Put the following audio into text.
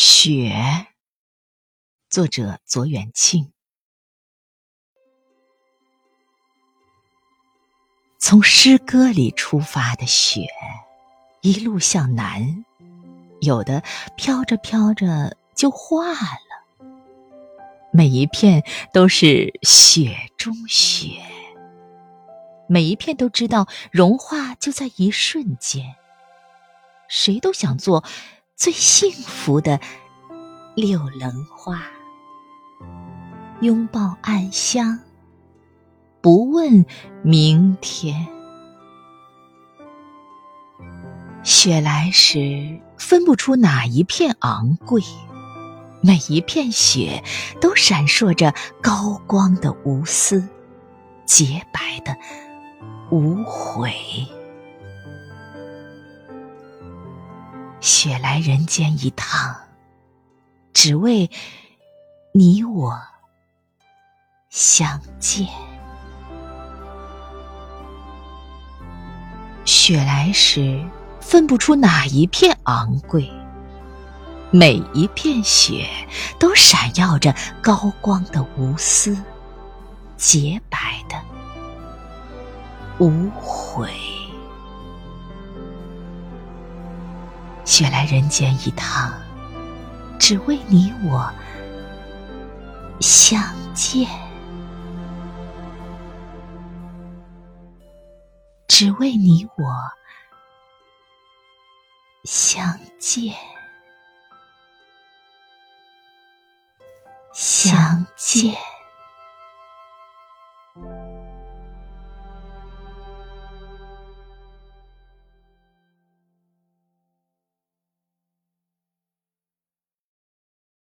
雪，作者左远庆。从诗歌里出发的雪，一路向南，有的飘着飘着就化了。每一片都是雪中雪，每一片都知道融化就在一瞬间。谁都想做。最幸福的六棱花，拥抱暗香，不问明天。雪来时，分不出哪一片昂贵，每一片雪都闪烁着高光的无私，洁白的无悔。雪来人间一趟，只为你我相见。雪来时，分不出哪一片昂贵，每一片雪都闪耀着高光的无私，洁白的无悔。雪来人间一趟，只为你我相见，只为你我相见，相见。